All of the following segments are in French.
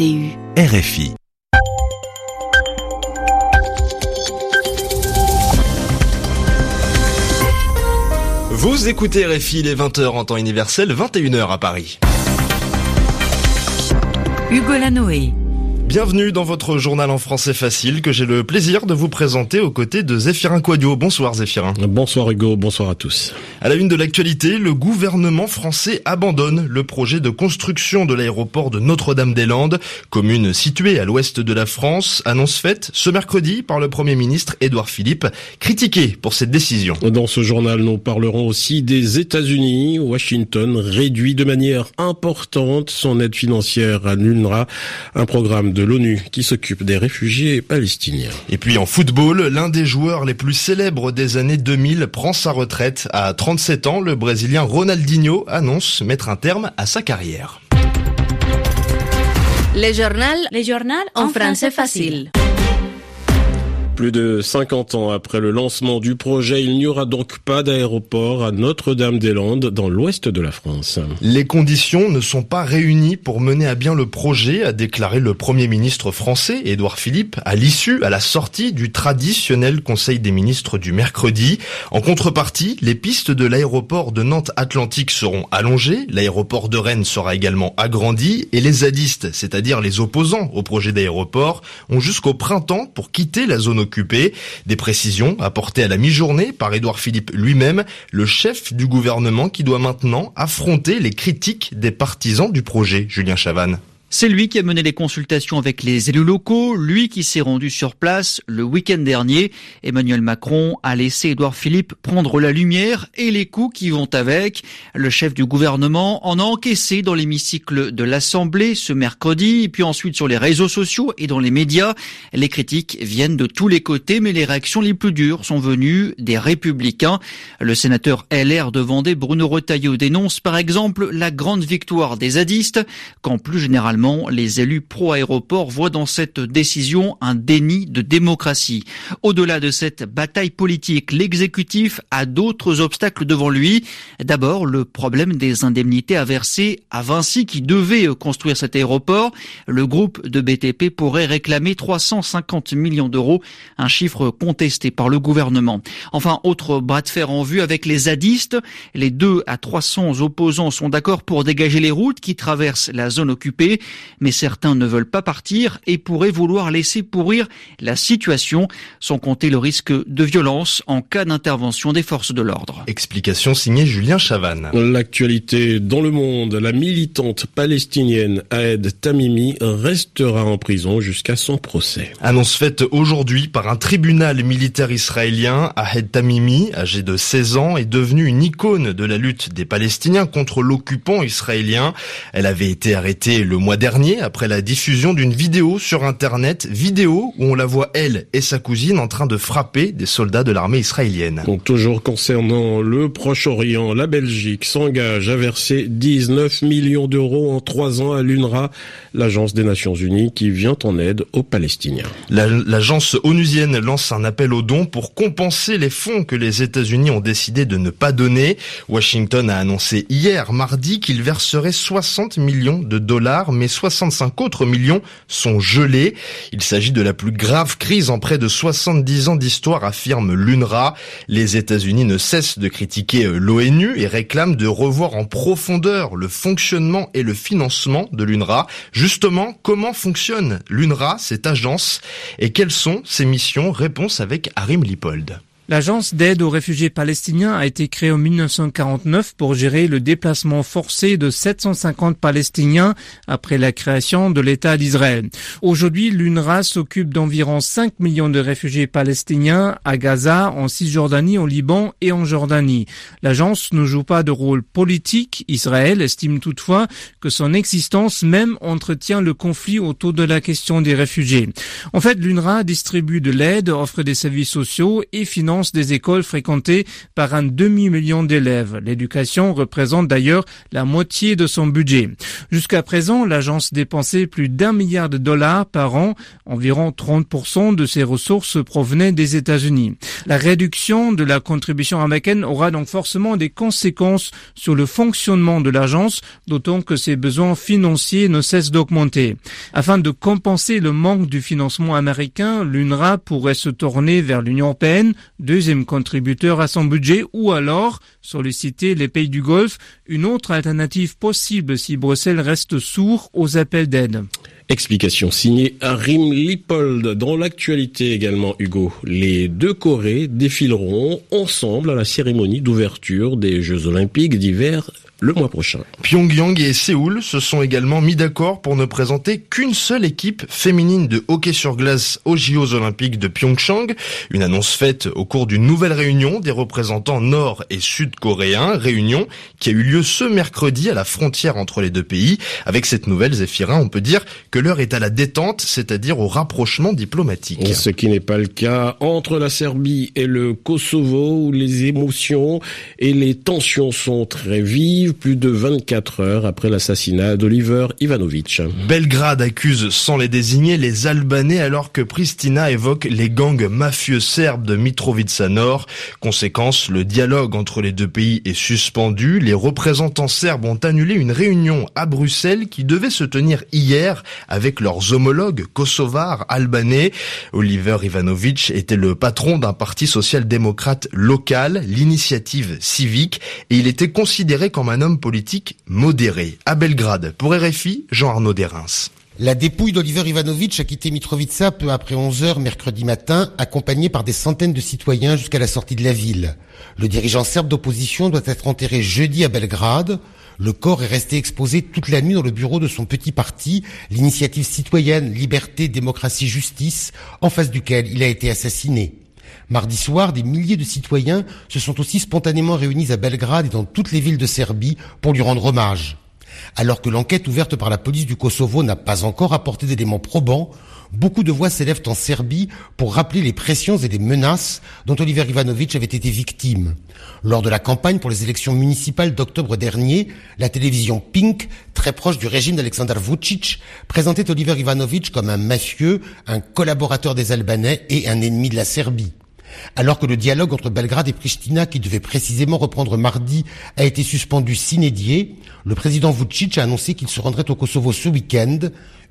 RFI. Vous écoutez RFI les 20h en temps universel, 21h à Paris. Hugo Lanoé. Bienvenue dans votre journal en français facile que j'ai le plaisir de vous présenter aux côtés de Zéphirin Quadio. Bonsoir Zéphirin. Bonsoir Hugo, bonsoir à tous. À la une de l'actualité, le gouvernement français abandonne le projet de construction de l'aéroport de Notre-Dame-des-Landes, commune située à l'ouest de la France, annonce faite ce mercredi par le Premier ministre Édouard Philippe, critiqué pour cette décision. Dans ce journal, nous parlerons aussi des États-Unis. Washington réduit de manière importante son aide financière à l'UNRWA, un programme de l'ONU qui s'occupe des réfugiés palestiniens. Et puis en football, l'un des joueurs les plus célèbres des années 2000 prend sa retraite. À 37 ans, le Brésilien Ronaldinho annonce mettre un terme à sa carrière. Le journal, Les journaux en français facile. Plus de 50 ans après le lancement du projet, il n'y aura donc pas d'aéroport à Notre-Dame-des-Landes dans l'ouest de la France. Les conditions ne sont pas réunies pour mener à bien le projet, a déclaré le Premier ministre français, Édouard Philippe, à l'issue, à la sortie du traditionnel Conseil des ministres du mercredi. En contrepartie, les pistes de l'aéroport de Nantes-Atlantique seront allongées, l'aéroport de Rennes sera également agrandi, et les zadistes, c'est-à-dire les opposants au projet d'aéroport, ont jusqu'au printemps pour quitter la zone Des précisions apportées à la mi-journée par Édouard Philippe lui-même, le chef du gouvernement qui doit maintenant affronter les critiques des partisans du projet, Julien Chavannes. C'est lui qui a mené les consultations avec les élus locaux, lui qui s'est rendu sur place le week-end dernier. Emmanuel Macron a laissé Édouard Philippe prendre la lumière et les coups qui vont avec. Le chef du gouvernement en a encaissé dans l'hémicycle de l'Assemblée ce mercredi, puis ensuite sur les réseaux sociaux et dans les médias. Les critiques viennent de tous les côtés, mais les réactions les plus dures sont venues des républicains. Le sénateur LR de Vendée, Bruno Retailleau, dénonce par exemple la grande victoire des zadistes, quand plus généralement les élus pro-aéroport voient dans cette décision un déni de démocratie. Au-delà de cette bataille politique, l'exécutif a d'autres obstacles devant lui. D'abord, le problème des indemnités à verser à Vinci qui devait construire cet aéroport. Le groupe de BTP pourrait réclamer 350 millions d'euros, un chiffre contesté par le gouvernement. Enfin, autre bras de fer en vue avec les zadistes. Les 2 à 300 opposants sont d'accord pour dégager les routes qui traversent la zone occupée mais certains ne veulent pas partir et pourraient vouloir laisser pourrir la situation, sans compter le risque de violence en cas d'intervention des forces de l'ordre. Explication signée Julien Chavannes. L'actualité dans le monde, la militante palestinienne Aed Tamimi restera en prison jusqu'à son procès. Annonce faite aujourd'hui par un tribunal militaire israélien, Ahed Tamimi, âgé de 16 ans, est devenue une icône de la lutte des Palestiniens contre l'occupant israélien. Elle avait été arrêtée le mois dernier après la diffusion d'une vidéo sur internet, vidéo où on la voit elle et sa cousine en train de frapper des soldats de l'armée israélienne. Donc, toujours concernant le Proche-Orient, la Belgique s'engage à verser 19 millions d'euros en trois ans à l'UNRWA, l'agence des Nations Unies qui vient en aide aux Palestiniens. La- L'agence onusienne lance un appel aux dons pour compenser les fonds que les États-Unis ont décidé de ne pas donner. Washington a annoncé hier, mardi, qu'il verserait 60 millions de dollars, mais 65 autres millions sont gelés. Il s'agit de la plus grave crise en près de 70 ans d'histoire, affirme l'UNRWA. Les États-Unis ne cessent de critiquer euh, l'ONU et réclament de revoir en profondeur le fonctionnement et le financement de l'UNRWA. Justement, comment fonctionne l'UNRWA, cette agence, et quelles sont ses missions? Réponse avec Harim Lipold. L'agence d'aide aux réfugiés palestiniens a été créée en 1949 pour gérer le déplacement forcé de 750 Palestiniens après la création de l'État d'Israël. Aujourd'hui, l'UNRWA s'occupe d'environ 5 millions de réfugiés palestiniens à Gaza, en Cisjordanie, au Liban et en Jordanie. L'agence ne joue pas de rôle politique. Israël estime toutefois que son existence même entretient le conflit autour de la question des réfugiés. En fait, l'UNRWA distribue de l'aide, offre des services sociaux et finance des écoles fréquentées par un demi-million d'élèves. L'éducation représente d'ailleurs la moitié de son budget. Jusqu'à présent, l'agence dépensait plus d'un milliard de dollars par an. Environ 30% de ses ressources provenaient des États-Unis. La réduction de la contribution américaine aura donc forcément des conséquences sur le fonctionnement de l'agence, d'autant que ses besoins financiers ne cessent d'augmenter. Afin de compenser le manque du financement américain, l'UNRWA pourrait se tourner vers l'Union européenne, deuxième contributeur à son budget, ou alors solliciter les pays du Golfe, une autre alternative possible si Bruxelles reste sourd aux appels d'aide. Explication signée Arim Lipold. Dans l'actualité également, Hugo, les deux Corées défileront ensemble à la cérémonie d'ouverture des Jeux Olympiques d'hiver le mois prochain. Pyongyang et Séoul se sont également mis d'accord pour ne présenter qu'une seule équipe féminine de hockey sur glace aux JO Olympiques de Pyeongchang. Une annonce faite au cours d'une nouvelle réunion des représentants nord et sud-coréens, réunion qui a eu lieu ce mercredi à la frontière entre les deux pays. Avec cette nouvelle, Zéphirin, on peut dire que l'heure est à la détente, c'est-à-dire au rapprochement diplomatique. Ce qui n'est pas le cas entre la Serbie et le Kosovo où les émotions et les tensions sont très vives plus de 24 heures après l'assassinat d'Oliver Ivanovic. Belgrade accuse sans les désigner les Albanais alors que Pristina évoque les gangs mafieux serbes de Mitrovica Nord. Conséquence, le dialogue entre les deux pays est suspendu. Les représentants serbes ont annulé une réunion à Bruxelles qui devait se tenir hier avec leurs homologues kosovars albanais. Oliver Ivanovic était le patron d'un parti social-démocrate local, l'initiative civique, et il était considéré comme un homme politique modéré. À Belgrade, pour RFI, Jean-Arnaud Derins. La dépouille d'Oliver Ivanovic a quitté Mitrovica peu après 11 heures mercredi matin, accompagné par des centaines de citoyens jusqu'à la sortie de la ville. Le dirigeant serbe d'opposition doit être enterré jeudi à Belgrade. Le corps est resté exposé toute la nuit dans le bureau de son petit parti, l'initiative citoyenne Liberté, Démocratie, Justice, en face duquel il a été assassiné. Mardi soir, des milliers de citoyens se sont aussi spontanément réunis à Belgrade et dans toutes les villes de Serbie pour lui rendre hommage. Alors que l'enquête ouverte par la police du Kosovo n'a pas encore apporté d'éléments probants, beaucoup de voix s'élèvent en Serbie pour rappeler les pressions et les menaces dont Oliver Ivanovic avait été victime. Lors de la campagne pour les élections municipales d'octobre dernier, la télévision Pink, très proche du régime d'Alexander Vucic, présentait Oliver Ivanovic comme un mafieux, un collaborateur des Albanais et un ennemi de la Serbie. Alors que le dialogue entre Belgrade et Pristina, qui devait précisément reprendre mardi, a été suspendu s'inédier, le président Vucic a annoncé qu'il se rendrait au Kosovo ce week-end,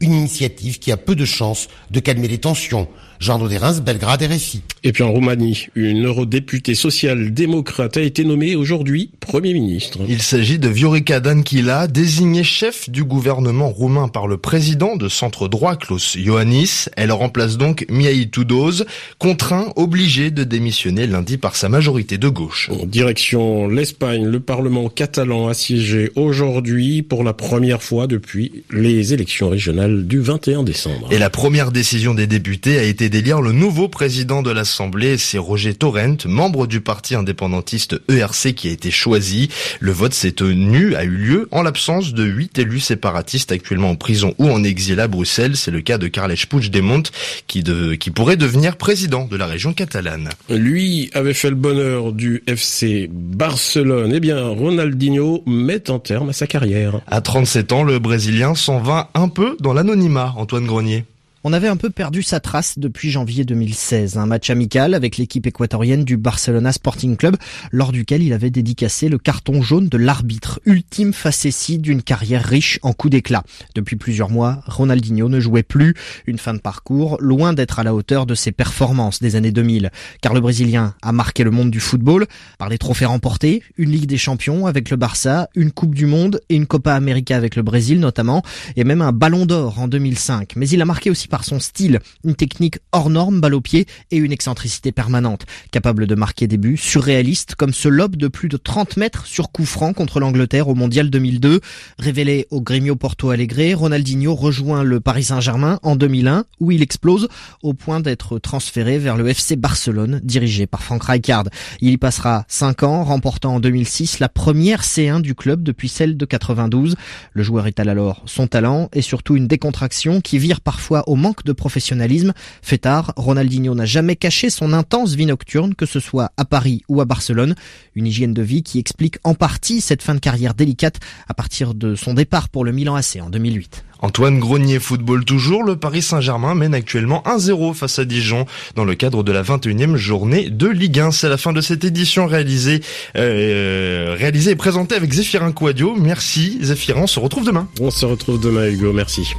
une initiative qui a peu de chances de calmer les tensions. Jean Dauderins, Belgrade, RFI. Et puis en Roumanie, une eurodéputée social-démocrate a été nommée aujourd'hui Premier ministre. Il s'agit de Viorica Dankila, désignée chef du gouvernement roumain par le président de centre-droit Klaus Ioannis. Elle remplace donc Mihai Tudose, contraint, obligé de démissionner lundi par sa majorité de gauche. En direction l'Espagne, le Parlement catalan a siégé aujourd'hui pour la première fois depuis les élections régionales du 21 décembre. Et la première décision des députés a été d'élire le nouveau président de l'Assemblée, c'est Roger Torrent, membre du parti indépendantiste ERC qui a été choisi. Le vote s'est tenu, a eu lieu en l'absence de huit élus séparatistes actuellement en prison ou en exil à Bruxelles. C'est le cas de Carles Puigdemont qui, de, qui pourrait devenir président de la région catalane. Lui avait fait le bonheur du FC Barcelone. Eh bien, Ronaldinho met en terme à sa carrière. À 37 ans, le Brésilien s'en va un peu dans l'anonymat, Antoine Grenier. On avait un peu perdu sa trace depuis janvier 2016, un match amical avec l'équipe équatorienne du Barcelona Sporting Club, lors duquel il avait dédicacé le carton jaune de l'arbitre, ultime facétie d'une carrière riche en coups d'éclat. Depuis plusieurs mois, Ronaldinho ne jouait plus, une fin de parcours loin d'être à la hauteur de ses performances des années 2000, car le Brésilien a marqué le monde du football par les trophées remportés, une Ligue des Champions avec le Barça, une Coupe du Monde et une Copa América avec le Brésil notamment, et même un Ballon d'Or en 2005. Mais il a marqué aussi par son style, une technique hors norme, balle au pied et une excentricité permanente, capable de marquer des buts surréalistes comme ce lob de plus de 30 mètres sur coup franc contre l'Angleterre au Mondial 2002. Révélé au Grêmio Porto Alegre, Ronaldinho rejoint le Paris Saint-Germain en 2001 où il explose au point d'être transféré vers le FC Barcelone dirigé par Frank Rijkaard. Il y passera 5 ans, remportant en 2006 la première C1 du club depuis celle de 92. Le joueur étale alors son talent et surtout une décontraction qui vire parfois au manque de professionnalisme. Fait tard, Ronaldinho n'a jamais caché son intense vie nocturne, que ce soit à Paris ou à Barcelone. Une hygiène de vie qui explique en partie cette fin de carrière délicate à partir de son départ pour le Milan AC en 2008. Antoine Grenier, football toujours, le Paris Saint-Germain mène actuellement 1-0 face à Dijon dans le cadre de la 21e journée de Ligue 1. C'est la fin de cette édition réalisée, euh, réalisée et présentée avec Zéphirin Quadio. Merci Zéphirin, on se retrouve demain. On se retrouve demain Hugo, merci.